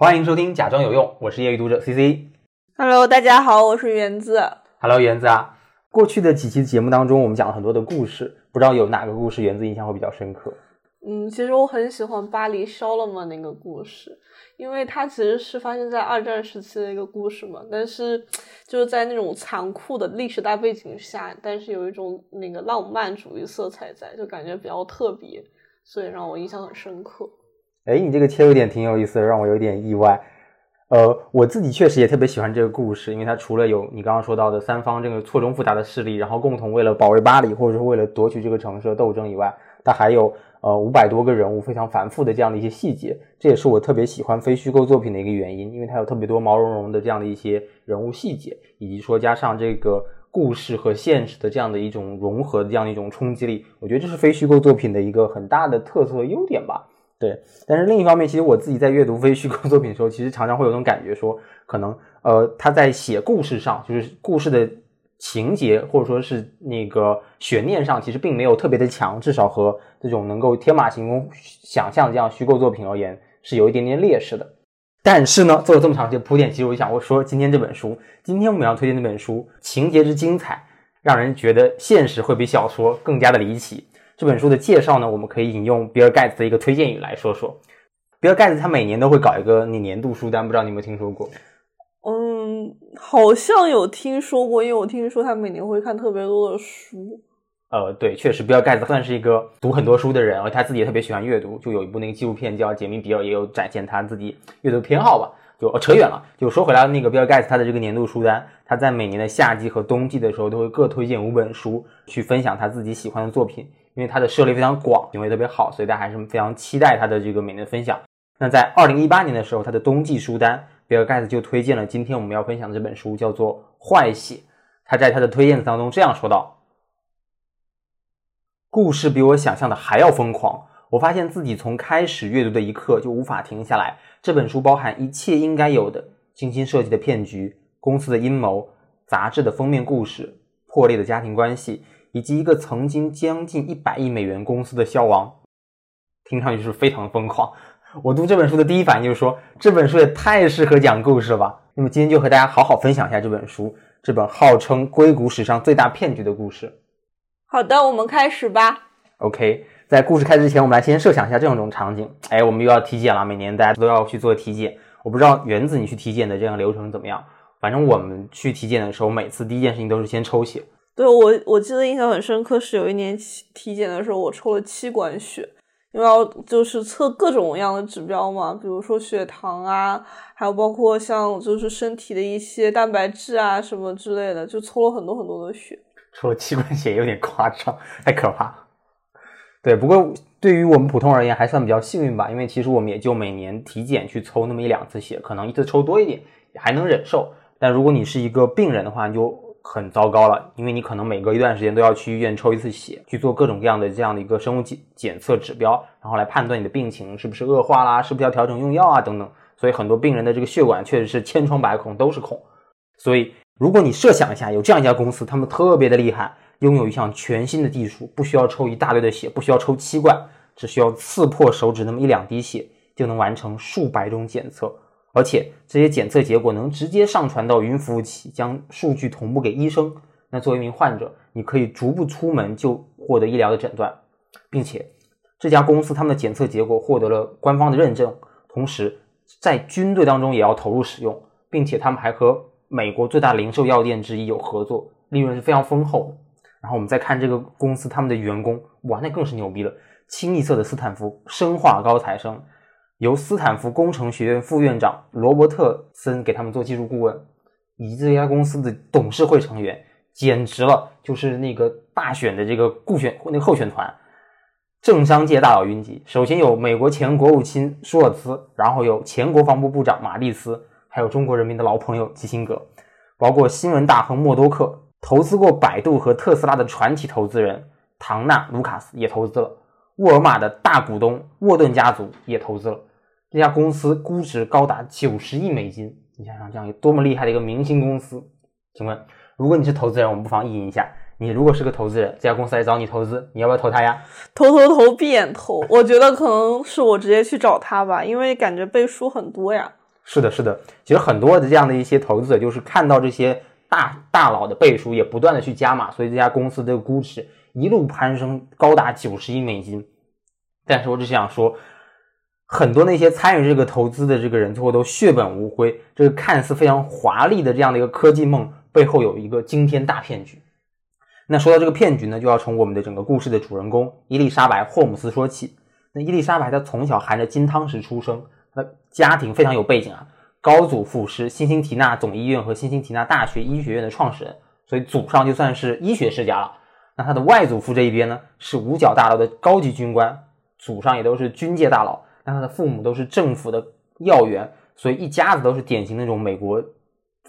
欢迎收听《假装有用》，我是业余读者 C C。Hello，大家好，我是园子。Hello，园子啊。过去的几期节目当中，我们讲了很多的故事，不知道有哪个故事园子印象会比较深刻？嗯，其实我很喜欢巴黎烧了吗那个故事，因为它其实是发生在二战时期的一个故事嘛，但是就是在那种残酷的历史大背景下，但是有一种那个浪漫主义色彩在，就感觉比较特别，所以让我印象很深刻。哎，你这个切入点挺有意思的，让我有点意外。呃，我自己确实也特别喜欢这个故事，因为它除了有你刚刚说到的三方这个错综复杂的势力，然后共同为了保卫巴黎或者是为了夺取这个城市的斗争以外，它还有呃五百多个人物非常繁复的这样的一些细节，这也是我特别喜欢非虚构作品的一个原因，因为它有特别多毛茸茸的这样的一些人物细节，以及说加上这个故事和现实的这样的一种融合的这样的一种冲击力，我觉得这是非虚构作品的一个很大的特色优点吧。对，但是另一方面，其实我自己在阅读非虚构作品的时候，其实常常会有种感觉说，可能呃他在写故事上，就是故事的情节或者说是那个悬念上，其实并没有特别的强，至少和这种能够天马行空想象这样虚构作品而言，是有一点点劣势的。但是呢，做了这么长时间铺垫，其实我想我说今天这本书，今天我们要推荐这本书，情节之精彩，让人觉得现实会比小说更加的离奇。这本书的介绍呢，我们可以引用比尔盖茨的一个推荐语来说说。比尔盖茨他每年都会搞一个你年度书单，不知道你有没有听说过？嗯，好像有听说过，因为我听说他每年会看特别多的书。呃，对，确实，比尔盖茨算是一个读很多书的人，而他自己也特别喜欢阅读。就有一部那个纪录片叫《解密比尔》，也有展现他自己阅读偏好吧。就、哦扯远了，就说回来，那个比尔盖茨他的这个年度书单，他在每年的夏季和冬季的时候都会各推荐五本书去分享他自己喜欢的作品。因为他的涉猎非常广，品味特别好，所以大家还是非常期待他的这个每年的分享。那在二零一八年的时候，他的冬季书单，比尔盖茨就推荐了今天我们要分享的这本书，叫做《坏血》。他在他的推荐当中这样说道：“故事比我想象的还要疯狂。我发现自己从开始阅读的一刻就无法停下来。这本书包含一切应该有的：精心设计的骗局、公司的阴谋、杂志的封面故事、破裂的家庭关系。”以及一个曾经将近一百亿美元公司的消亡，听上去是非常疯狂。我读这本书的第一反应就是说，这本书也太适合讲故事了吧。那么今天就和大家好好分享一下这本书，这本号称硅谷史上最大骗局的故事。好的，我们开始吧。OK，在故事开始之前，我们来先设想一下这样一种场景。哎，我们又要体检了，每年大家都要去做体检。我不知道原子你去体检的这样流程怎么样，反正我们去体检的时候，每次第一件事情都是先抽血。对我，我记得印象很深刻，是有一年体体检的时候，我抽了七管血，因为要就是测各种各样的指标嘛，比如说血糖啊，还有包括像就是身体的一些蛋白质啊什么之类的，就抽了很多很多的血。抽了七管血有点夸张，太可怕。对，不过对于我们普通而言还算比较幸运吧，因为其实我们也就每年体检去抽那么一两次血，可能一次抽多一点还能忍受。但如果你是一个病人的话，你就很糟糕了，因为你可能每隔一段时间都要去医院抽一次血，去做各种各样的这样的一个生物检检测指标，然后来判断你的病情是不是恶化啦，是不是要调整用药啊等等。所以很多病人的这个血管确实是千疮百孔，都是孔。所以如果你设想一下，有这样一家公司，他们特别的厉害，拥有一项全新的技术，不需要抽一大堆的血，不需要抽七罐，只需要刺破手指那么一两滴血，就能完成数百种检测。而且这些检测结果能直接上传到云服务器，将数据同步给医生。那作为一名患者，你可以足不出门就获得医疗的诊断，并且这家公司他们的检测结果获得了官方的认证，同时在军队当中也要投入使用，并且他们还和美国最大零售药店之一有合作，利润是非常丰厚的。然后我们再看这个公司他们的员工，哇，那更是牛逼了，清一色的斯坦福生化高材生。由斯坦福工程学院副院长罗伯特森给他们做技术顾问，以及这家公司的董事会成员，简直了，就是那个大选的这个顾选那个候选团，政商界大佬云集。首先有美国前国务卿舒尔茨，然后有前国防部部长马蒂斯，还有中国人民的老朋友基辛格，包括新闻大亨默多克，投资过百度和特斯拉的传奇投资人唐纳卢卡斯也投资了，沃尔玛的大股东沃顿家族也投资了。这家公司估值高达九十亿美金，你想想这样有多么厉害的一个明星公司？请问，如果你是投资人，我们不妨意淫一下，你如果是个投资人，这家公司来找你投资，你要不要投他呀？投投投闭眼投，我觉得可能是我直接去找他吧，因为感觉背书很多呀。是的，是的，其实很多的这样的一些投资者，就是看到这些大大佬的背书，也不断的去加码，所以这家公司的估值一路攀升，高达九十亿美金。但是我只想说，很多那些参与这个投资的这个人，最后都血本无归。这个看似非常华丽的这样的一个科技梦，背后有一个惊天大骗局。那说到这个骗局呢，就要从我们的整个故事的主人公伊丽莎白·霍姆斯说起。那伊丽莎白她从小含着金汤匙出生，她的家庭非常有背景啊，高祖父是辛辛提纳总医院和辛辛提纳大学医学院的创始人，所以祖上就算是医学世家了。那他的外祖父这一边呢，是五角大楼的高级军官，祖上也都是军界大佬。但他的父母都是政府的要员，所以一家子都是典型那种美国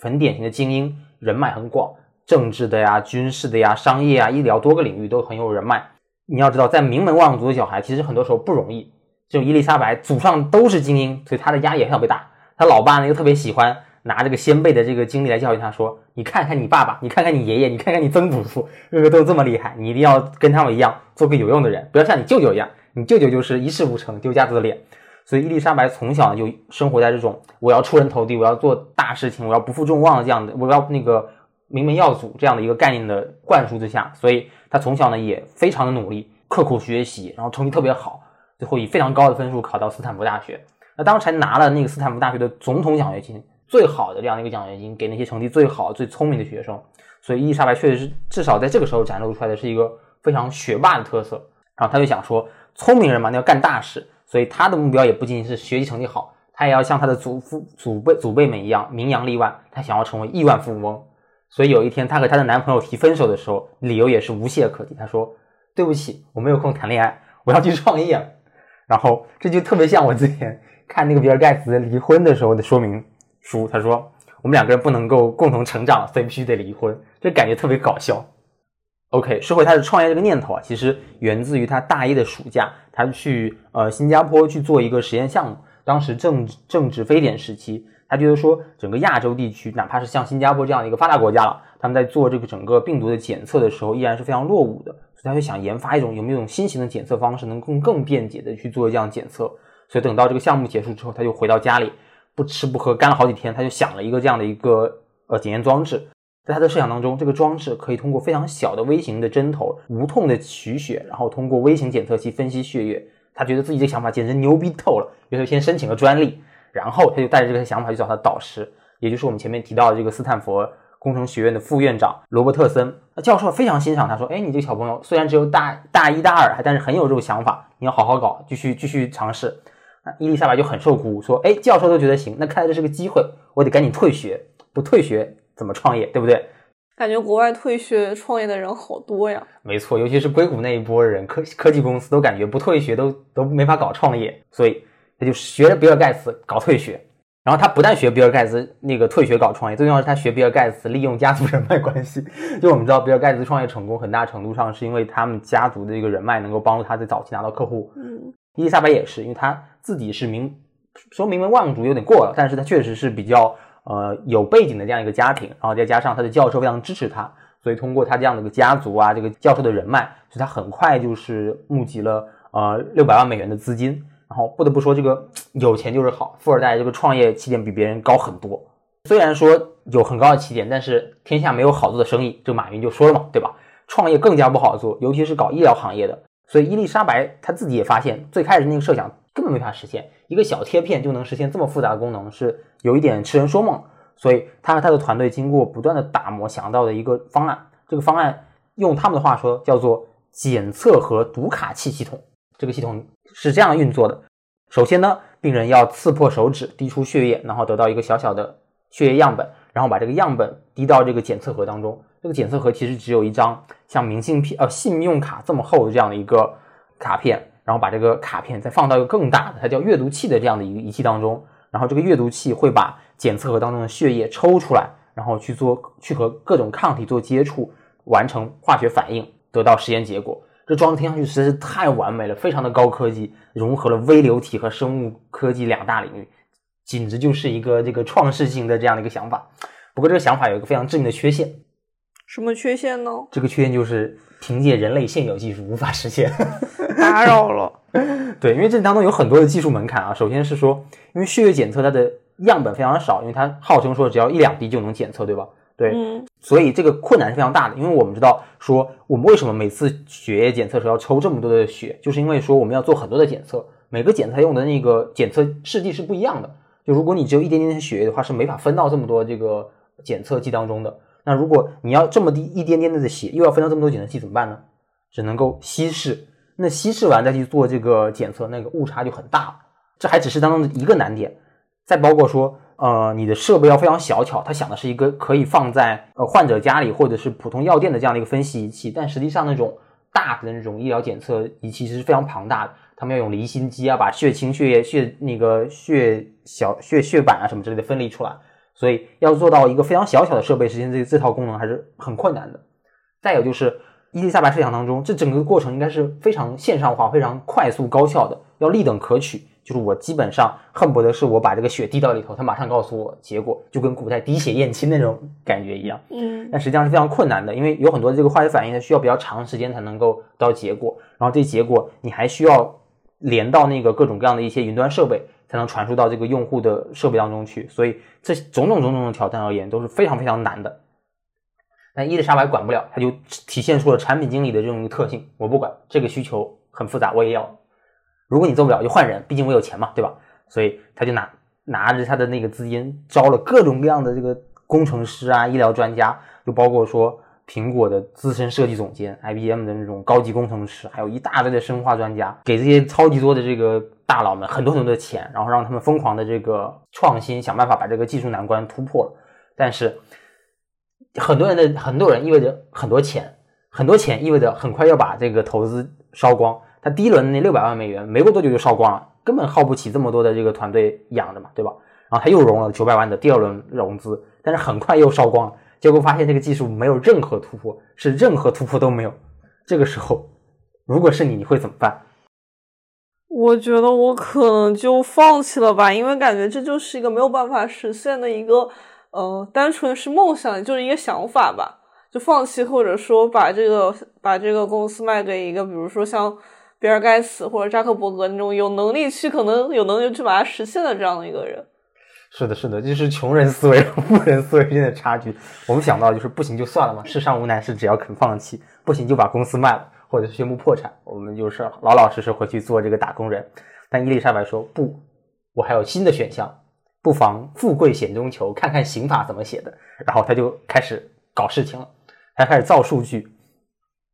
很典型的精英，人脉很广，政治的呀、军事的呀、商业啊、医疗多个领域都很有人脉。你要知道，在名门望族的小孩，其实很多时候不容易。就伊丽莎白祖上都是精英，所以他的压力也特别大。他老爸呢又特别喜欢拿这个先辈的这个经历来教育他，说：“你看看你爸爸，你看看你爷爷，你看看你曾祖父，个个都这么厉害，你一定要跟他们一样，做个有用的人，不要像你舅舅一样，你舅舅就是一事无成，丢家子的脸。”所以伊丽莎白从小就生活在这种我要出人头地，我要做大事情，我要不负众望的这样的，我要那个名门耀祖这样的一个概念的灌输之下，所以她从小呢也非常的努力，刻苦学习，然后成绩特别好，最后以非常高的分数考到斯坦福大学。那当时还拿了那个斯坦福大学的总统奖学金，最好的这样的一个奖学金，给那些成绩最好、最聪明的学生。所以伊丽莎白确实是至少在这个时候展露出来的是一个非常学霸的特色。然后他就想说，聪明人嘛，那要干大事。所以他的目标也不仅仅是学习成绩好，他也要像他的祖父、祖辈、祖辈们一样名扬力万。他想要成为亿万富翁。所以有一天，她和她的男朋友提分手的时候，理由也是无懈可击。她说：“对不起，我没有空谈恋爱，我要去创业。”然后这就特别像我之前看那个比尔盖茨离婚的时候的说明书。他说：“我们两个人不能够共同成长，所以必须得离婚。”这感觉特别搞笑。OK，说回他的创业这个念头啊，其实源自于他大一的暑假，他去呃新加坡去做一个实验项目。当时正正值非典时期，他觉得说整个亚洲地区，哪怕是像新加坡这样的一个发达国家了，他们在做这个整个病毒的检测的时候，依然是非常落伍的。所以他就想研发一种有没有一种新型的检测方式，能更更便捷的去做这样检测。所以等到这个项目结束之后，他就回到家里，不吃不喝干了好几天，他就想了一个这样的一个呃检验装置。在他的设想当中，这个装置可以通过非常小的微型的针头，无痛的取血，然后通过微型检测器分析血液。他觉得自己这个想法简直牛逼透了，于是先申请了专利，然后他就带着这个想法去找他的导师，也就是我们前面提到的这个斯坦福工程学院的副院长罗伯特森。那教授非常欣赏他，说：“哎，你这个小朋友虽然只有大大一、大二，还但是很有这种想法，你要好好搞，继续继续尝试。”那伊丽莎白就很受鼓舞，说：“哎，教授都觉得行，那看来这是个机会，我得赶紧退学，不退学。”怎么创业，对不对？感觉国外退学创业的人好多呀。没错，尤其是硅谷那一波人，科科技公司都感觉不退学都都没法搞创业，所以他就学着比尔盖茨搞退学。然后他不但学比尔盖茨那个退学搞创业，最重要是他学比尔盖茨利用家族人脉关系。就我们知道，比尔盖茨创业成功，很大程度上是因为他们家族的这个人脉能够帮助他在早期拿到客户。嗯，伊丽莎白也是，因为他自己是名说名门望族有点过了，但是他确实是比较。呃，有背景的这样一个家庭，然后再加上他的教授非常支持他，所以通过他这样的一个家族啊，这个教授的人脉，所以他很快就是募集了呃六百万美元的资金。然后不得不说，这个有钱就是好，富二代这个创业起点比别人高很多。虽然说有很高的起点，但是天下没有好做的生意，这马云就说了嘛，对吧？创业更加不好做，尤其是搞医疗行业的。所以伊丽莎白她自己也发现，最开始那个设想根本没法实现，一个小贴片就能实现这么复杂的功能，是有一点痴人说梦。所以他和他的团队经过不断的打磨，想到的一个方案。这个方案用他们的话说叫做检测和读卡器系统。这个系统是这样运作的：首先呢，病人要刺破手指，滴出血液，然后得到一个小小的血液样本，然后把这个样本滴到这个检测盒当中。这个检测盒其实只有一张像明信片、呃信用卡这么厚的这样的一个卡片，然后把这个卡片再放到一个更大的，它叫阅读器的这样的一个仪器当中，然后这个阅读器会把检测盒当中的血液抽出来，然后去做去和各种抗体做接触，完成化学反应，得到实验结果。这装置听上去实在是太完美了，非常的高科技，融合了微流体和生物科技两大领域，简直就是一个这个创世性的这样的一个想法。不过这个想法有一个非常致命的缺陷，什么缺陷呢？这个缺陷就是凭借人类现有技术无法实现。打扰了。对，因为这当中有很多的技术门槛啊。首先是说，因为血液检测它的样本非常少，因为它号称说只要一两滴就能检测，对吧？对，嗯所以这个困难是非常大的。因为我们知道说，我们为什么每次血液检测时候要抽这么多的血，就是因为说我们要做很多的检测，每个检测用的那个检测试剂是不一样的。就如果你只有一点点的血液的话，是没法分到这么多这个检测剂当中的。那如果你要这么低一点点的血，又要分到这么多检测器，怎么办呢？只能够稀释。那稀释完再去做这个检测，那个误差就很大了。这还只是当中的一个难点，再包括说，呃，你的设备要非常小巧，它想的是一个可以放在呃患者家里或者是普通药店的这样的一个分析仪器，但实际上那种大的那种医疗检测仪器是非常庞大的，他们要用离心机啊，把血清、血液、血那个血小血血板啊什么之类的分离出来，所以要做到一个非常小巧的设备实现这这套功能还是很困难的。再有就是伊丽莎白设想当中，这整个过程应该是非常线上化、非常快速高效的，要立等可取。就是我基本上恨不得是我把这个血滴到里头，他马上告诉我结果，就跟古代滴血验亲那种感觉一样。嗯但实际上是非常困难的，因为有很多这个化学反应，呢需要比较长时间才能够得到结果，然后这结果你还需要连到那个各种各样的一些云端设备，才能传输到这个用户的设备当中去，所以这种种种种的挑战而言都是非常非常难的。但伊丽莎白管不了，她就体现出了产品经理的这种特性，我不管这个需求很复杂，我也要。如果你做不了，就换人，毕竟我有钱嘛，对吧？所以他就拿拿着他的那个资金，招了各种各样的这个工程师啊、医疗专家，就包括说苹果的资深设计总监、IBM 的那种高级工程师，还有一大堆的生化专家，给这些超级多的这个大佬们很多很多的钱，然后让他们疯狂的这个创新，想办法把这个技术难关突破了。但是很多人的很多人意味着很多钱，很多钱意味着很快要把这个投资烧光。他第一轮那六百万美元没过多久就烧光了，根本耗不起这么多的这个团队养着嘛，对吧？然后他又融了九百万的第二轮融资，但是很快又烧光了，结果发现这个技术没有任何突破，是任何突破都没有。这个时候，如果是你，你会怎么办？我觉得我可能就放弃了吧，因为感觉这就是一个没有办法实现的一个，呃，单纯是梦想，就是一个想法吧，就放弃，或者说把这个把这个公司卖给一个，比如说像比尔盖茨或者扎克伯格那种有能力去，可能有能力去把它实现的这样的一个人。是的，是的，这是穷人思维和富人思维之间的差距。我们想到就是不行就算了嘛，世上无难事，只要肯放弃，不行就把公司卖了，或者是宣布破产，我们就是老老实实回去做这个打工人。但伊丽莎白说不，我还有新的选项，不妨富贵险中求，看看刑法怎么写的。然后他就开始搞事情了，他开始造数据，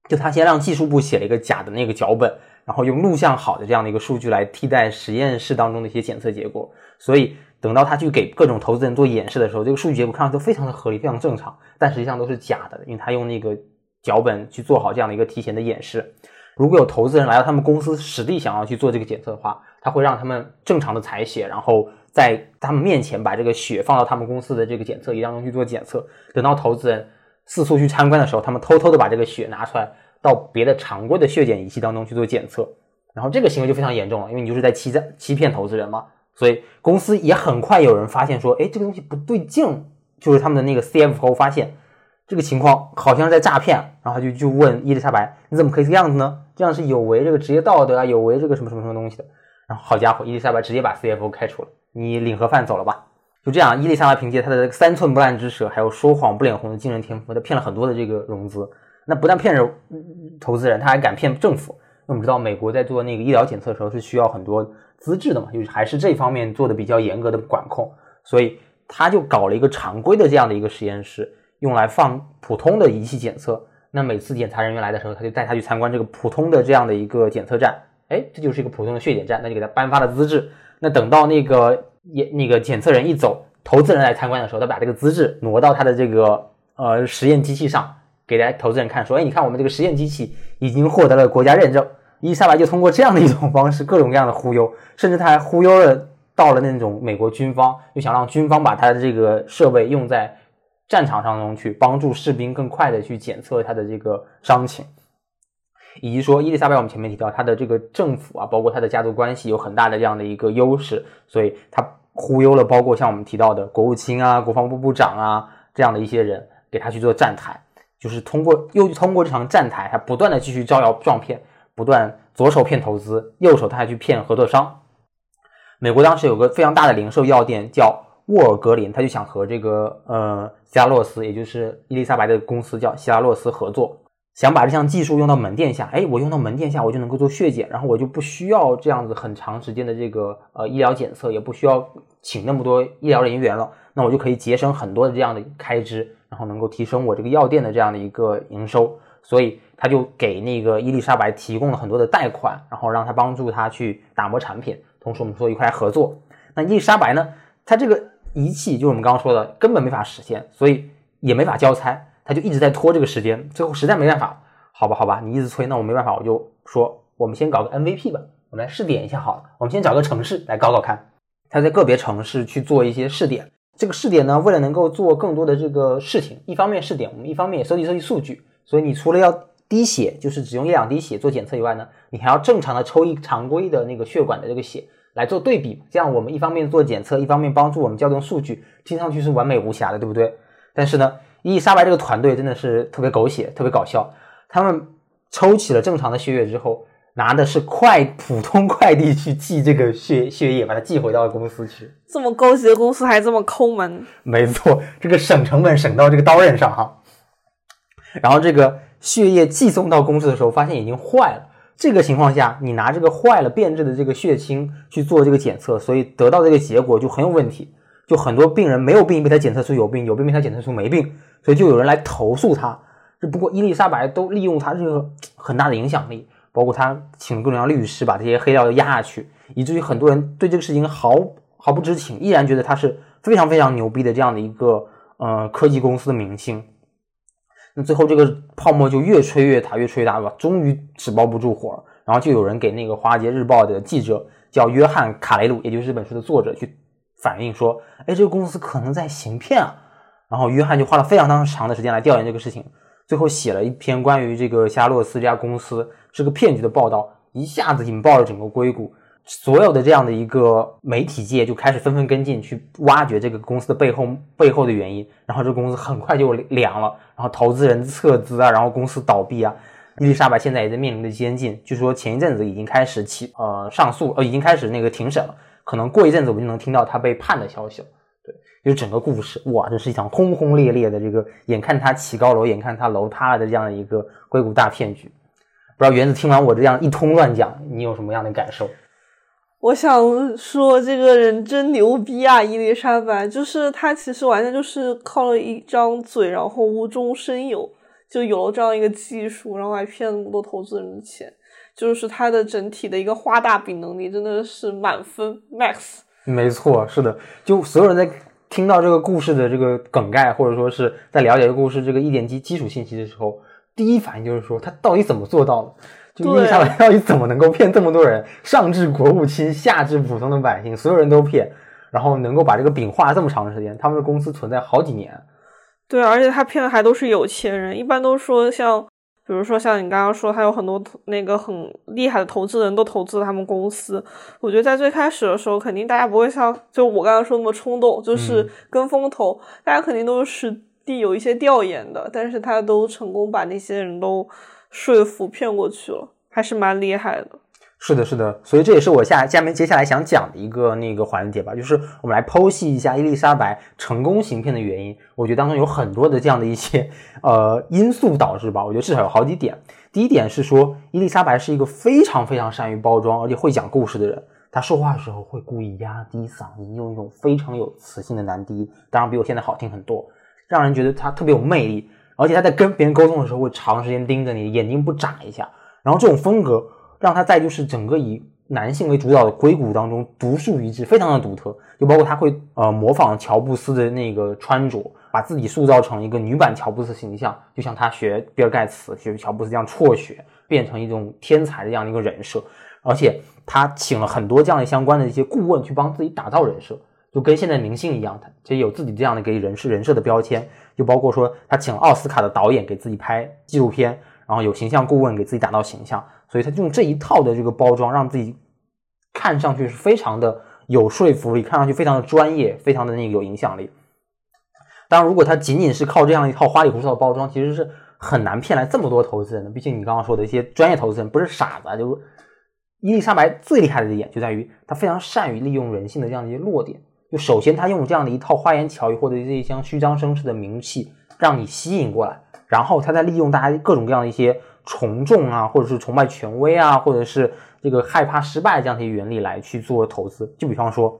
就他先让技术部写了一个假的那个脚本，然后用录像好的这样的一个数据来替代实验室当中的一些检测结果，所以等到他去给各种投资人做演示的时候，这个数据结果看上去都非常的合理，非常正常，但实际上都是假的，因为他用那个脚本去做好这样的一个提前的演示。如果有投资人来到他们公司实地想要去做这个检测的话，他会让他们正常的采血，然后在他们面前把这个血放到他们公司的这个检测仪当中去做检测。等到投资人四处去参观的时候，他们偷偷的把这个血拿出来到别的常规的血检仪器当中去做检测，然后这个行为就非常严重了，因为你就是在欺诈欺骗投资人嘛。所以公司也很快有人发现说，哎，这个东西不对劲，就是他们的那个 CFO 发现这个情况好像在诈骗，然后他就就问伊丽莎白，你怎么可以这个样子呢？这样是有违这个职业道德啊，有违这个什么什么什么东西的。然后好家伙，伊丽莎白直接把 CFO 开除了，你领盒饭走了吧。就这样，伊丽莎白凭借她的三寸不烂之舌，还有说谎不脸红的惊人天赋，她骗了很多的这个融资。那不但骗着嗯投资人，他还敢骗政府。那我们知道，美国在做那个医疗检测的时候是需要很多资质的嘛，就是还是这方面做的比较严格的管控，所以他就搞了一个常规的这样的一个实验室，用来放普通的仪器检测。那每次检查人员来的时候，他就带他去参观这个普通的这样的一个检测站，哎，这就是一个普通的血检站，那就给他颁发了资质。那等到那个也那个检测人一走，投资人来参观的时候，他把这个资质挪到他的这个呃实验机器上，给大家投资人看，说，哎，你看我们这个实验机器已经获得了国家认证。伊丽莎白就通过这样的一种方式，各种各样的忽悠，甚至他还忽悠了到了那种美国军方，就想让军方把他的这个设备用在战场上中去，帮助士兵更快的去检测他的这个伤情。以及说，伊丽莎白我们前面提到，她的这个政府啊，包括她的家族关系有很大的这样的一个优势，所以她忽悠了包括像我们提到的国务卿啊、国防部部长啊这样的一些人，给他去做站台，就是通过又通过这场站台，还不断的继续招摇撞骗，不断左手骗投资，右手他还去骗合作商。美国当时有个非常大的零售药店叫沃尔格林，他就想和这个呃希拉洛斯，也就是伊丽莎白的公司叫希拉洛斯合作，想把这项技术用到门店下。哎，我用到门店下，我就能够做血检，然后我就不需要这样子很长时间的这个呃医疗检测，也不需要请那么多医疗人员了，那我就可以节省很多的这样的开支，然后能够提升我这个药店的这样的一个营收。所以他就给那个伊丽莎白提供了很多的贷款，然后让他帮助他去打磨产品。同时，我们说一块合作。那伊丽莎白呢？她这个仪器就是我们刚刚说的，根本没法实现，所以也没法交差，他就一直在拖这个时间。最后实在没办法，好吧，好吧，你一直催，那我没办法，我就说我们先搞个 MVP 吧，我们来试点一下好了。我们先找个城市来搞搞看。他在个别城市去做一些试点。这个试点呢，为了能够做更多的这个事情，一方面试点，我们一方面也收集收集数据。所以你除了要滴血，就是只用一两滴血做检测以外呢，你还要正常的抽一常规的那个血管的这个血来做对比，这样我们一方面做检测，一方面帮助我们校正数据，听上去是完美无瑕的，对不对？但是呢，伊丽莎白这个团队真的是特别狗血，特别搞笑。他们抽起了正常的血液之后，拿的是快普通快递去寄这个血血液，把它寄回到公司去。这么高级的公司还这么抠门，没错，这个省成本省到这个刀刃上哈。然后这个血液寄送到公司的时候，发现已经坏了。这个情况下，你拿这个坏了变质的这个血清去做这个检测，所以得到这个结果就很有问题。就很多病人没有病被他检测出有病，有病被他检测出没病，所以就有人来投诉他。只不过伊丽莎白都利用他这个很大的影响力，包括他请各种各样律师把这些黑料都压下去，以至于很多人对这个事情毫毫不知情，依然觉得他是非常非常牛逼的这样的一个呃科技公司的明星。那最后这个泡沫就越吹越大，越吹越大吧，终于纸包不住火，然后就有人给那个《华尔街日报》的记者叫约翰·卡雷鲁，也就是这本书的作者去反映说，哎，这个公司可能在行骗啊。然后约翰就花了非常非常长的时间来调研这个事情，最后写了一篇关于这个夏洛斯这家公司是个骗局的报道，一下子引爆了整个硅谷。所有的这样的一个媒体界就开始纷纷跟进，去挖掘这个公司的背后背后的原因，然后这个公司很快就凉了，然后投资人撤资啊，然后公司倒闭啊。伊丽莎白现在也在面临着监禁，据说前一阵子已经开始起呃上诉，呃已经开始那个庭审了，可能过一阵子我们就能听到他被判的消息了。对，就整个故事，哇，这是一场轰轰烈烈的这个，眼看他起高楼，眼看他楼塌了的这样的一个硅谷大骗局。不知道园子听完我这样一通乱讲，你有什么样的感受？我想说，这个人真牛逼啊！伊丽莎白，就是他其实完全就是靠了一张嘴，然后无中生有，就有了这样一个技术，然后还骗那么多投资人的钱，就是他的整体的一个画大饼能力真的是满分 max。没错，是的，就所有人在听到这个故事的这个梗概，或者说是在了解这个故事这个一点基基础信息的时候，第一反应就是说他到底怎么做到的？就伊丽莎白到底怎么能够骗这么多人，上至国务卿，下至普通的百姓，所有人都骗，然后能够把这个饼画这么长时间？他们的公司存在好几年。对，而且他骗的还都是有钱人，一般都说像，比如说像你刚刚说，他有很多那个很厉害的投资人都投资了他们公司。我觉得在最开始的时候，肯定大家不会像就我刚刚说那么冲动，就是跟风投，大家肯定都是实地有一些调研的，但是他都成功把那些人都。说服骗过去了，还是蛮厉害的。是的，是的，所以这也是我下下面接下来想讲的一个那个环节吧，就是我们来剖析一下伊丽莎白成功行骗的原因。我觉得当中有很多的这样的一些呃因素导致吧。我觉得至少有好几点。第一点是说，伊丽莎白是一个非常非常善于包装而且会讲故事的人。她说话的时候会故意压低嗓音，用一种非常有磁性的男低，当然比我现在好听很多，让人觉得她特别有魅力。而且他在跟别人沟通的时候，会长时间盯着你，眼睛不眨一下。然后这种风格让他在就是整个以男性为主导的硅谷当中独树一帜，非常的独特。就包括他会呃模仿乔布斯的那个穿着，把自己塑造成一个女版乔布斯形象，就像他学比尔盖茨、学乔布斯这样辍学，变成一种天才的这样的一个人设。而且他请了很多这样的相关的一些顾问去帮自己打造人设。就跟现在明星一样，他其实有自己这样的一个人设人设的标签，就包括说他请奥斯卡的导演给自己拍纪录片，然后有形象顾问给自己打造形象，所以他用这一套的这个包装，让自己看上去是非常的有说服力，看上去非常的专业，非常的那个有影响力。当然，如果他仅仅是靠这样一套花里胡哨的包装，其实是很难骗来这么多投资人的。毕竟你刚刚说的一些专业投资人不是傻子，啊，就是伊丽莎白最厉害的一点就在于她非常善于利用人性的这样的一些弱点。首先他用这样的一套花言巧语或者这一箱虚张声势的名气让你吸引过来，然后他再利用大家各种各样的一些从众啊，或者是崇拜权威啊，或者是这个害怕失败这样的一些原理来去做投资。就比方说，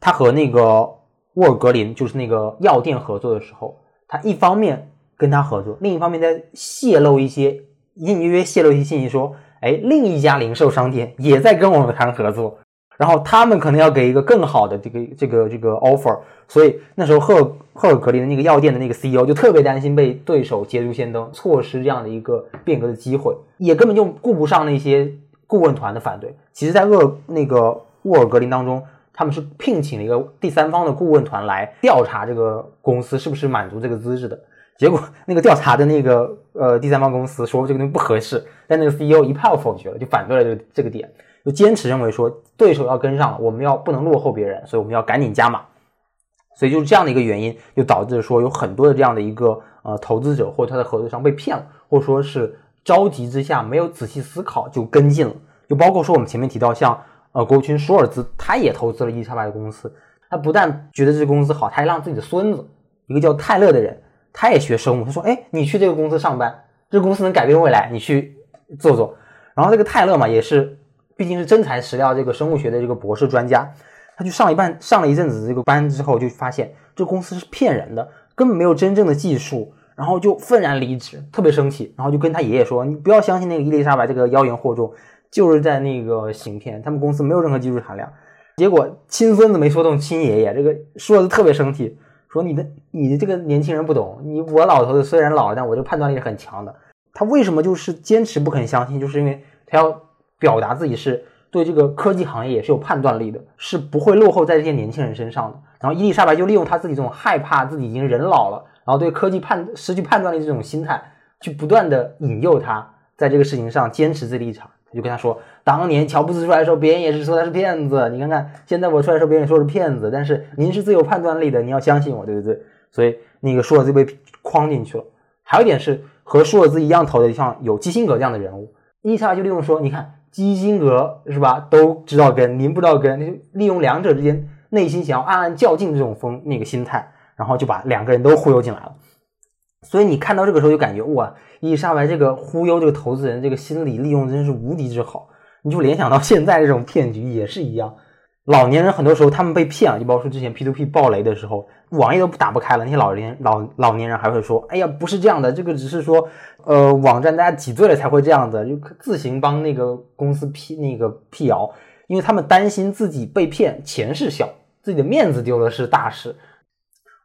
他和那个沃尔格林就是那个药店合作的时候，他一方面跟他合作，另一方面在泄露一些隐隐约约泄露一些信息，说，哎，另一家零售商店也在跟我们谈合作，然后他们可能要给一个更好的这个这个这个 offer，所以那时候赫赫尔格林的那个药店的那个 CEO 就特别担心被对手捷足先登，错失这样的一个变革的机会，也根本就顾不上那些顾问团的反对。其实，在厄那个沃尔格林当中，他们是聘请了一个第三方的顾问团来调查这个公司是不是满足这个资质的。结果那个调查的那个呃第三方公司说这个东西不合适，但那个 CEO 一炮否决了，就反对了这个这个点，就坚持认为说对手要跟上了，我们要不能落后别人，所以我们要赶紧加码。所以就是这样的一个原因，就导致说有很多的这样的一个呃投资者或者他的合作商被骗了，或者说是着急之下没有仔细思考就跟进了。就包括说我们前面提到像呃国务卿舒尔兹，他也投资了伊丽莎白的公司，他不但觉得这个公司好，他还让自己的孙子一个叫泰勒的人，他也学生物，他说哎你去这个公司上班，这个公司能改变未来，你去做做。然后这个泰勒嘛也是毕竟是真材实料这个生物学的这个博士专家。他去上一半上了一阵子这个班之后，就发现这公司是骗人的，根本没有真正的技术，然后就愤然离职，特别生气，然后就跟他爷爷说：“你不要相信那个伊丽莎白这个妖言惑众，就是在那个行骗，他们公司没有任何技术含量。”结果亲孙子没说动亲爷爷，这个说的特别生气，说：“你的你的这个年轻人不懂，你我老头子虽然老，但我这个判断力是很强的。”他为什么就是坚持不肯相信？就是因为他要表达自己是。对这个科技行业也是有判断力的，是不会落后在这些年轻人身上的。然后伊丽莎白就利用她自己这种害怕自己已经人老了，然后对科技判失去判断力这种心态，去不断的引诱他在这个事情上坚持自己立场。他就跟他说，当年乔布斯出来的时候，别人也是说他是骗子，你看看现在我出来的时候，别人也说是骗子，但是您是最有判断力的，你要相信我，对不对？所以那个舒尔兹被框进去了。还有一点是和舒尔兹一样投的，像有基辛格这样的人物，伊丽莎白就利用说，你看。基辛格是吧？都知道跟您不知道跟，利用两者之间内心想要暗暗较劲这种风那个心态，然后就把两个人都忽悠进来了。所以你看到这个时候就感觉哇，伊丽莎白这个忽悠这个投资人这个心理利用真是无敌之好。你就联想到现在这种骗局也是一样。老年人很多时候他们被骗了，就包括说之前 P to P 爆雷的时候，网页都打不开了，那些老年老老年人还会说：“哎呀，不是这样的，这个只是说，呃，网站大家挤兑了才会这样子，就自行帮那个公司辟那个辟谣，因为他们担心自己被骗，钱是小，自己的面子丢了是大事。”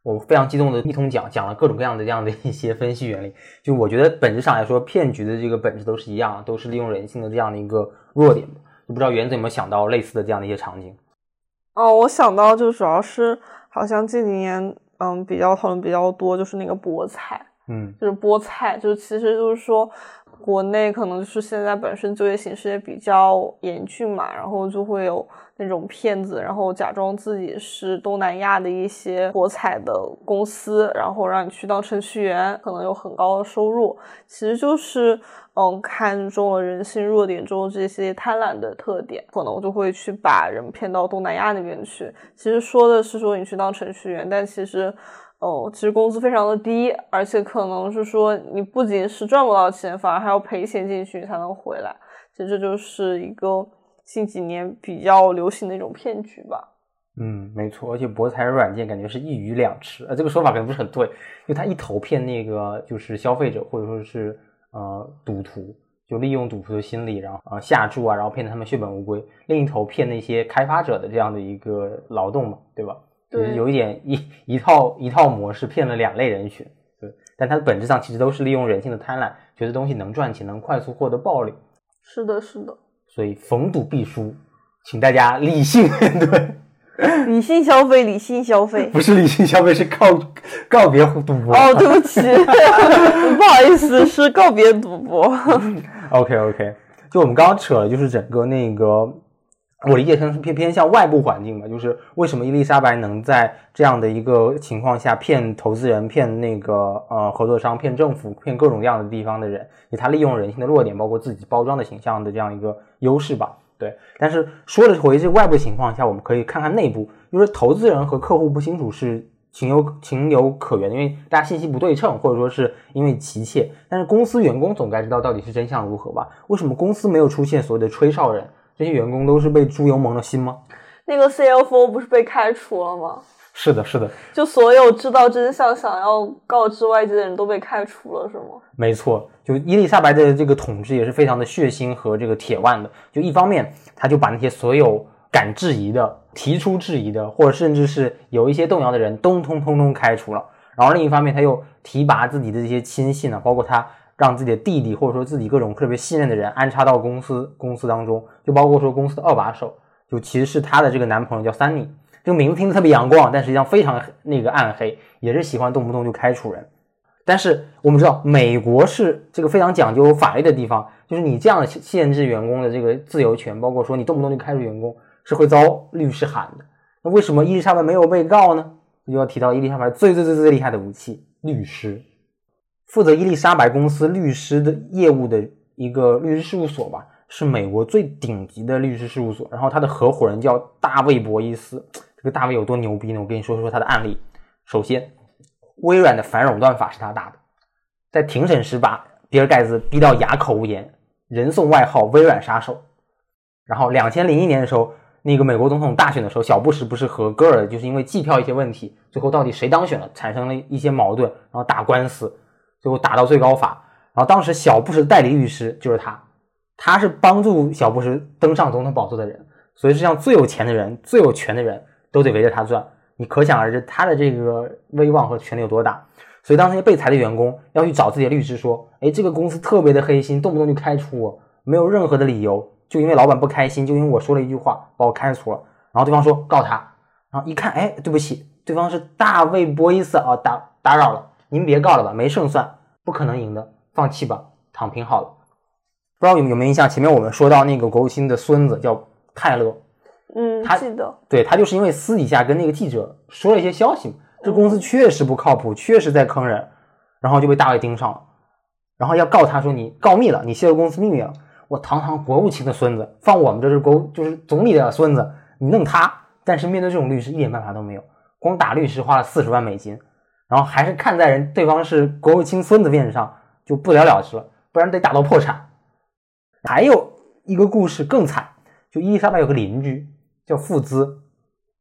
我非常激动的一通讲，讲了各种各样的这样的一些分析原理。就我觉得本质上来说，骗局的这个本质都是一样，都是利用人性的这样的一个弱点。就不知道原子有没有想到类似的这样的一些场景。哦，我想到就主要是好像近几年，嗯，比较讨论比较多，就是那个菠菜，嗯，就是菠菜，就是其实就是说，国内可能就是现在本身就业形势也比较严峻嘛，然后就会有那种骗子，然后假装自己是东南亚的一些博彩的公司，然后让你去当程序员，可能有很高的收入，其实就是。嗯，看中了人性弱点中这些贪婪的特点，可能就会去把人骗到东南亚那边去。其实说的是说你去当程序员，但其实，哦，其实工资非常的低，而且可能是说你不仅是赚不到钱，反而还要赔钱进去才能回来。其实这就是一个近几年比较流行的一种骗局吧。嗯，没错，而且博彩软件感觉是一鱼两吃，呃，这个说法可能不是很对，因为他一头骗那个就是消费者或者说是。呃，赌徒就利用赌徒的心理，然后呃下注啊，然后骗得他们血本无归。另一头骗那些开发者的这样的一个劳动嘛，对吧？对，有一点一一套一套模式骗了两类人群。对，但它的本质上其实都是利用人性的贪婪，觉得东西能赚钱，能快速获得暴利。是的，是的。所以逢赌必输，请大家理性面 对。理性消费，理性消费，不是理性消费，是告告别赌博。哦，对不起，不好意思，是告别赌博。OK OK，就我们刚刚扯了，就是整个那个我理解成是偏偏向外部环境吧，就是为什么伊丽莎白能在这样的一个情况下骗投资人、骗那个呃合作商、骗政府、骗各种各样的地方的人，以他利用人性的弱点，包括自己包装的形象的这样一个优势吧。对，但是说了回这外部情况下，我们可以看看内部，就是投资人和客户不清楚是情有情有可原的，因为大家信息不对称，或者说是因为急切。但是公司员工总该知道到底是真相如何吧？为什么公司没有出现所谓的吹哨人？这些员工都是被猪油蒙了心吗？那个 CFO 不是被开除了吗？是的，是的，就所有知道真相、想要告知外界的人都被开除了，是吗？没错。就伊丽莎白的这个统治也是非常的血腥和这个铁腕的。就一方面，他就把那些所有敢质疑的、提出质疑的，或者甚至是有一些动摇的人，通通通通开除了。然后另一方面，他又提拔自己的这些亲信呢，包括他让自己的弟弟或者说自己各种特别信任的人安插到公司公司当中，就包括说公司的二把手，就其实是他的这个男朋友叫三妮。这个名字听着特别阳光，但实际上非常那个暗黑，也是喜欢动不动就开除人。但是我们知道，美国是这个非常讲究法律的地方，就是你这样限制员工的这个自由权，包括说你动不动就开除员工，是会遭律师喊的。那为什么伊丽莎白没有被告呢？就要提到伊丽莎白最最最最厉害的武器——律师。负责伊丽莎白公司律师的业务的一个律师事务所吧，是美国最顶级的律师事务所。然后他的合伙人叫大卫·博伊斯。这个大卫有多牛逼呢？我跟你说说他的案例。首先，微软的反垄断法是他打的，在庭审时把比尔盖茨逼到哑口无言，人送外号“微软杀手”。然后，两千零一年的时候，那个美国总统大选的时候，小布什不是和戈尔就是因为计票一些问题，最后到底谁当选了，产生了一些矛盾，然后打官司，最后打到最高法。然后当时小布什代理律师就是他，他是帮助小布什登上总统宝座的人，所以是像最有钱的人、最有权的人。都得围着他转，你可想而知他的这个威望和权力有多大。所以当那些被裁的员工要去找自己的律师说：“哎，这个公司特别的黑心，动不动就开除我，没有任何的理由，就因为老板不开心，就因为我说了一句话把我开除了。”然后对方说告他，然后一看，哎，对不起，对方是大卫·波伊斯啊，打打扰了，您别告了吧，没胜算，不可能赢的，放弃吧，躺平好了。不知道有有没有印象？前面我们说到那个国务卿的孙子叫泰勒。嗯，他记得，对他就是因为私底下跟那个记者说了一些消息，这公司确实不靠谱，确实在坑人，然后就被大卫盯上了，然后要告他说你告密了，你泄露公司秘密了。我堂堂国务卿的孙子，放我们这是国就是总理的孙子，你弄他。但是面对这种律师一点办法都没有，光打律师花了四十万美金，然后还是看在人对方是国务卿孙子面子上就不了了之了，不然得打到破产。还有一个故事更惨，就伊丽莎白有个邻居。叫富兹，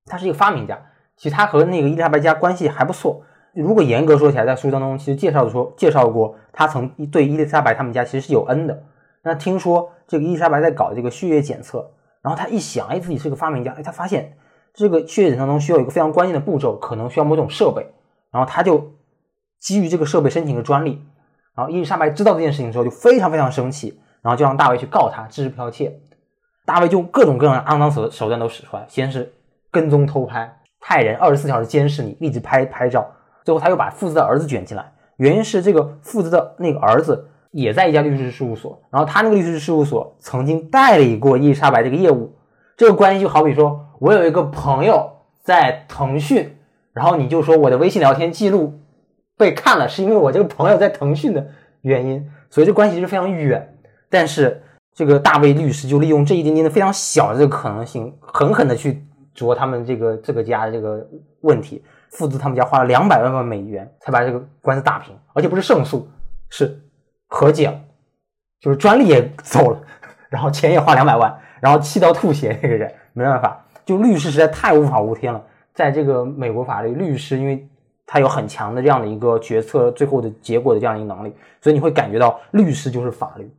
他是一个发明家。其实他和那个伊丽莎白家关系还不错。如果严格说起来，在书当中其实介绍的说介绍过，他曾对伊丽莎白他们家其实是有恩的。那听说这个伊丽莎白在搞这个血液检测，然后他一想，哎，自己是个发明家，哎，他发现这个血液检测中需要一个非常关键的步骤，可能需要某种设备，然后他就基于这个设备申请个专利。然后伊丽莎白知道这件事情之后，就非常非常生气，然后就让大卫去告他知识剽窃。大卫就各种各样的肮脏手手段都使出来，先是跟踪偷拍，派人二十四小时监视你，一直拍拍照。最后他又把父子的儿子卷进来，原因是这个父子的那个儿子也在一家律师事务所，然后他那个律师事务所曾经代理过伊丽莎白这个业务。这个关系就好比说我有一个朋友在腾讯，然后你就说我的微信聊天记录被看了，是因为我这个朋友在腾讯的原因，所以这关系是非常远，但是。这个大卫律师就利用这一点点的非常小的这个可能性，狠狠的去啄他们这个这个家的这个问题。父子他们家花了两百万万美元才把这个官司打平，而且不是胜诉，是和解，就是专利也走了，然后钱也花两百万，然后气到吐血。那个人没办法，就律师实在太无法无天了。在这个美国法律，律师因为他有很强的这样的一个决策最后的结果的这样一个能力，所以你会感觉到律师就是法律。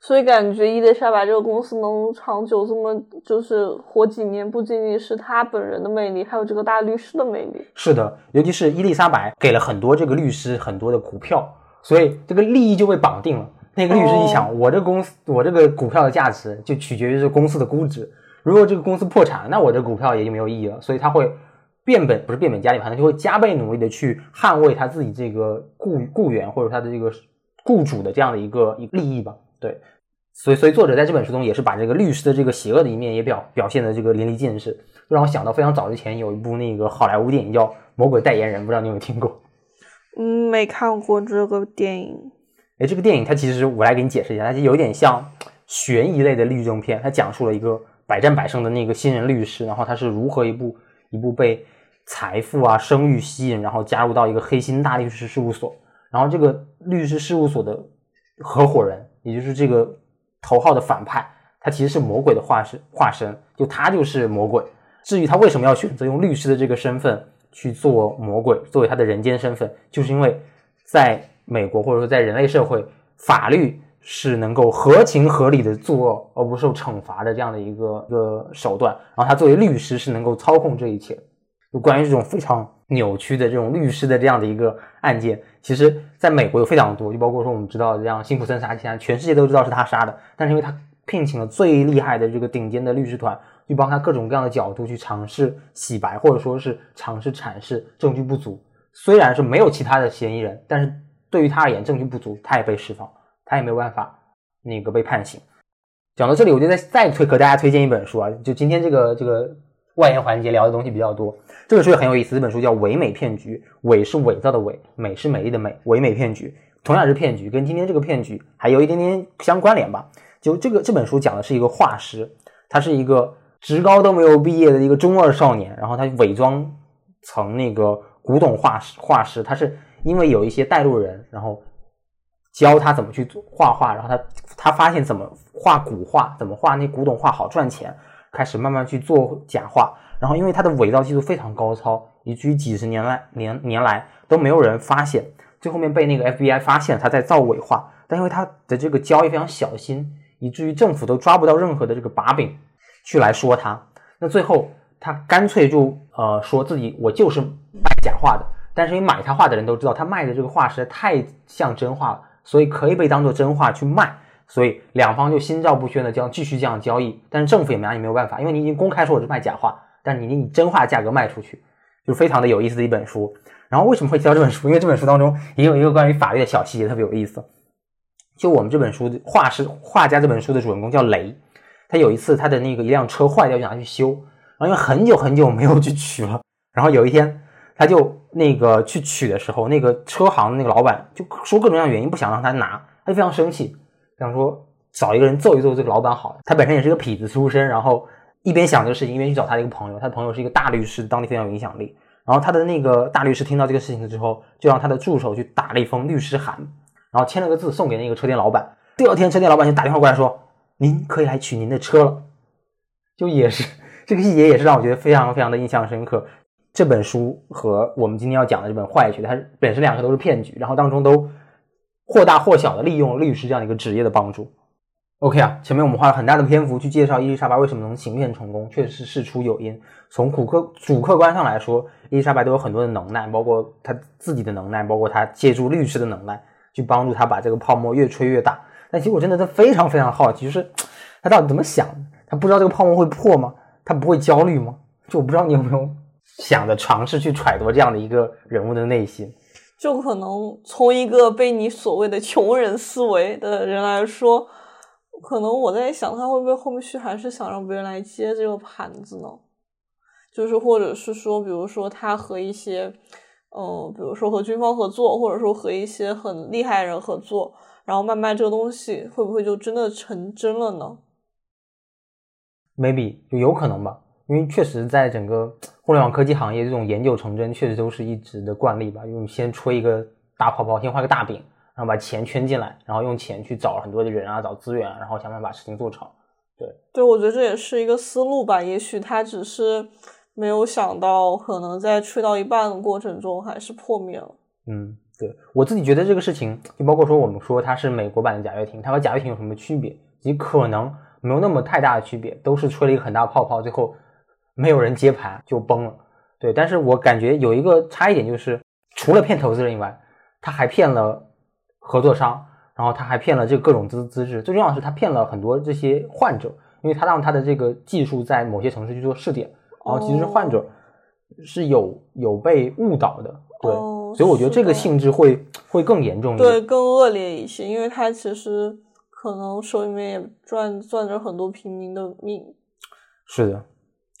所以感觉伊丽莎白这个公司能长久这么就是活几年，不仅仅是她本人的魅力，还有这个大律师的魅力。是的，尤其是伊丽莎白给了很多这个律师很多的股票，所以这个利益就被绑定了。那个律师一想，我这公司我这个股票的价值就取决于这公司的估值。如果这个公司破产，那我这股票也就没有意义了。所以他会变本不是变本加厉，反正就会加倍努力的去捍卫他自己这个雇雇员或者他的这个雇主的这样的一个一利益吧。对，所以，所以作者在这本书中也是把这个律师的这个邪恶的一面也表表现的这个淋漓尽致，就让我想到非常早之前有一部那个好莱坞电影叫《魔鬼代言人》，不知道你有没有听过？嗯，没看过这个电影。哎，这个电影它其实我来给你解释一下，它就有点像悬疑类的律政片，它讲述了一个百战百胜的那个新人律师，然后他是如何一步一步被财富啊、声誉吸引，然后加入到一个黑心大律师事务所，然后这个律师事务所的合伙人，也就是这个头号的反派，他其实是魔鬼的化身，化身就他就是魔鬼。至于他为什么要选择用律师的这个身份去做魔鬼，作为他的人间身份，就是因为在美国或者说在人类社会，法律是能够合情合理的作恶而不受惩罚的这样的一个一个手段。然后他作为律师是能够操控这一切。就关于这种非常扭曲的这种律师的这样的一个案件，其实在美国有非常多，就包括说我们知道这样辛普森杀妻案，全世界都知道是他杀的，但是因为他聘请了最厉害的这个顶尖的律师团，去帮他各种各样的角度去尝试洗白，或者说是尝试阐释证据不足。虽然是没有其他的嫌疑人，但是对于他而言证据不足，他也被释放，他也没有办法那个被判刑。讲到这里，我就再再推给大家推荐一本书啊，就今天这个这个外延环节聊的东西比较多，这本书也很有意思。这本书叫《伪美骗局》，伪是伪造的伪，美是美丽的美，伪美骗局同样是骗局，跟今天这个骗局还有一点点相关联吧。就这个这本书讲的是一个画师，他是一个职高都没有毕业的一个中二少年，然后他伪装成那个古董画师画师，他是因为有一些带路人，然后教他怎么去画画，然后他他发现怎么画古画，怎么画那古董画好赚钱，开始慢慢去做假画，然后因为他的伪造技术非常高超，以至于几十年来年年来都没有人发现，最后面被那个 FBI 发现他在造伪画，但因为他的这个交易非常小心，以至于政府都抓不到任何的这个把柄去来说他，那最后他干脆就呃说自己我就是卖假画的，但是因为买他画的人都知道他卖的这个画实在太像真画了，所以可以被当做真画去卖，所以两方就心照不宣的将继续这样交易，但是政府也拿你没有办法，因为你已经公开说我是卖假画，但是你以真画价格卖出去，就非常的有意思的一本书。然后为什么会提到这本书？因为这本书当中也有一个关于法律的小细节特别有意思。就我们这本书画师画家这本书的主人公叫雷，他有一次他的那个一辆车坏掉，就拿去修，然后因为很久很久没有去取了，然后有一天他就那个去取的时候，那个车行的那个老板就说各种各样的原因不想让他拿，他就非常生气，想说找一个人揍一揍这个老板好了。他本身也是个痞子出身，然后一边想这个事情，一边去找他的一个朋友，他的朋友是一个大律师，当地非常有影响力。然后他的那个大律师听到这个事情之后，就让他的助手去打了一封律师函，然后签了个字送给那个车店老板。第二天，车店老板就打电话过来说：“您可以来取您的车了。”就也是这个细节，也是让我觉得非常非常的印象深刻。这本书和我们今天要讲的这本《坏学》，它本身两个都是骗局，然后当中都或大或小的利用了律师这样的一个职业的帮助。OK 啊，前面我们花了很大的篇幅去介绍伊丽莎白为什么能行骗成功，确实是事出有因。从主客主客观上来说，伊丽莎白都有很多的能耐，包括她自己的能耐，包括她借助律师的能耐，去帮助她把这个泡沫越吹越大。但其实我真的是非常非常好奇，就是她到底怎么想？她不知道这个泡沫会破吗？她不会焦虑吗？就我不知道你有没有想着尝试去揣度这样的一个人物的内心。就可能从一个被你所谓的穷人思维的人来说，可能我在想，他会不会后续还是想让别人来接这个盘子呢？就是或者是说，比如说他和一些，嗯，比如说和军方合作，或者说和一些很厉害人合作，然后慢慢这个东西会不会就真的成真了呢？maybe 就有可能吧，因为确实在整个互联网科技行业，这种研究成真确实都是一直的惯例吧。用先吹一个大泡泡，先画个大饼，然后把钱圈进来，然后用钱去找很多的人啊，找资源啊，然后想办法把事情做成。对，对我觉得这也是一个思路吧。也许他只是没有想到，可能在吹到一半的过程中还是破灭了。嗯，对我自己觉得这个事情，就包括说我们说它是美国版的贾跃亭，它和贾跃亭有什么区别？其实可能没有那么太大的区别，都是吹了一个很大泡泡，最后没有人接盘就崩了。对，但是我感觉有一个差异点就是，除了骗投资人以外，他还骗了合作商，然后他还骗了这个各种资资质，最重要的是他骗了很多这些患者，因为他让他的这个技术在某些城市去做试点，然后其实患者是有有被误导的，对，哦所以我觉得这个性质会会更严重一点。对，更恶劣一些，因为他其实可能手里面也攥攥着很多平民的命。是的，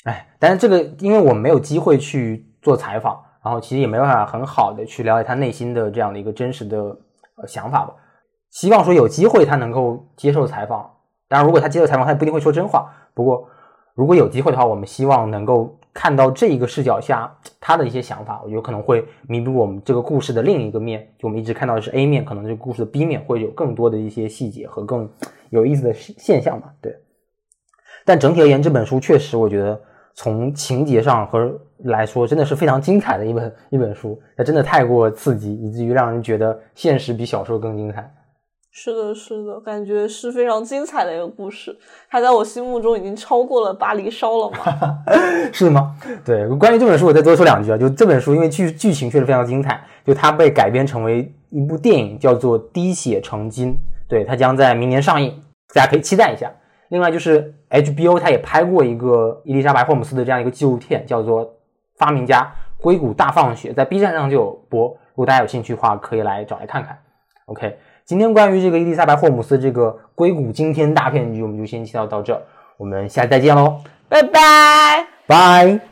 哎，但是这个因为我们没有机会去做采访，然后其实也没办法很好的去了解他内心的这样的一个真实的呃想法吧。希望说有机会他能够接受采访，当然如果他接受采访，他也不一定会说真话。不过如果有机会的话，我们希望能够看到这一个视角下他的一些想法，我觉得可能会弥补我们这个故事的另一个面。就我们一直看到的是 A 面，可能这个故事的 B 面会有更多的一些细节和更有意思的现现象吧。对，但整体而言，这本书确实我觉得从情节上和来说，真的是非常精彩的一本一本书。它真的太过刺激，以至于让人觉得现实比小说更精彩。是的，是的，感觉是非常精彩的一个故事。它在我心目中已经超过了《巴黎烧了》嘛？是吗？对，关于这本书，我再多说两句啊。就这本书，因为剧剧情确实非常精彩，就它被改编成为一部电影，叫做《滴血成金》。对，它将在明年上映，大家可以期待一下。另外就是 HBO，它也拍过一个伊丽莎白·霍姆斯的这样一个纪录片，叫做《发明家硅谷大放血》，在 B 站上就有播。如果大家有兴趣的话，可以来找来看看。OK。今天关于这个伊丽莎白·霍姆斯这个硅谷惊天大骗局，我们就先介绍到这，我们下期再见喽，拜拜，拜。